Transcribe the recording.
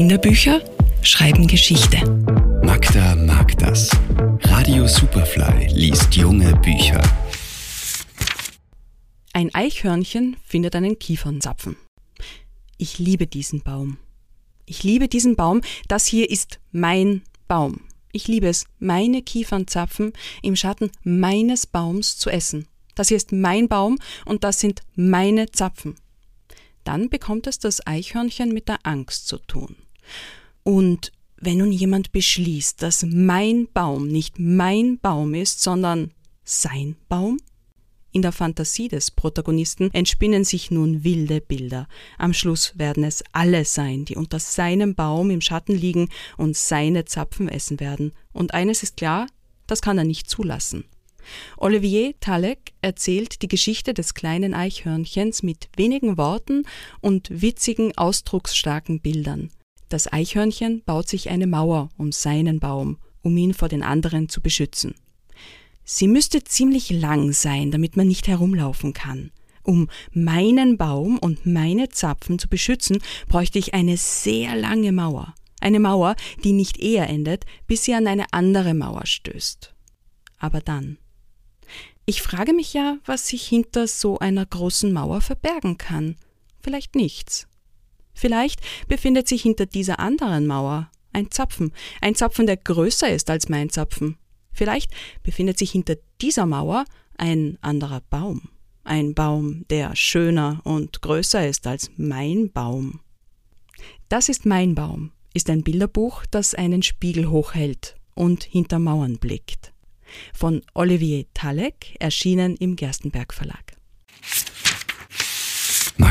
Kinderbücher schreiben Geschichte. Magda mag das. Radio Superfly liest junge Bücher. Ein Eichhörnchen findet einen Kiefernzapfen. Ich liebe diesen Baum. Ich liebe diesen Baum. Das hier ist mein Baum. Ich liebe es, meine Kiefernzapfen im Schatten meines Baums zu essen. Das hier ist mein Baum und das sind meine Zapfen. Dann bekommt es das Eichhörnchen mit der Angst zu tun. Und wenn nun jemand beschließt, dass mein Baum nicht mein Baum ist, sondern sein Baum? In der Fantasie des Protagonisten entspinnen sich nun wilde Bilder. Am Schluss werden es alle sein, die unter seinem Baum im Schatten liegen und seine Zapfen essen werden. Und eines ist klar, das kann er nicht zulassen. Olivier Talek erzählt die Geschichte des kleinen Eichhörnchens mit wenigen Worten und witzigen, ausdrucksstarken Bildern. Das Eichhörnchen baut sich eine Mauer um seinen Baum, um ihn vor den anderen zu beschützen. Sie müsste ziemlich lang sein, damit man nicht herumlaufen kann. Um meinen Baum und meine Zapfen zu beschützen, bräuchte ich eine sehr lange Mauer. Eine Mauer, die nicht eher endet, bis sie an eine andere Mauer stößt. Aber dann. Ich frage mich ja, was sich hinter so einer großen Mauer verbergen kann. Vielleicht nichts. Vielleicht befindet sich hinter dieser anderen Mauer ein Zapfen, ein Zapfen, der größer ist als mein Zapfen. Vielleicht befindet sich hinter dieser Mauer ein anderer Baum, ein Baum, der schöner und größer ist als mein Baum. Das ist mein Baum, ist ein Bilderbuch, das einen Spiegel hochhält und hinter Mauern blickt. Von Olivier Talek, erschienen im Gerstenberg Verlag.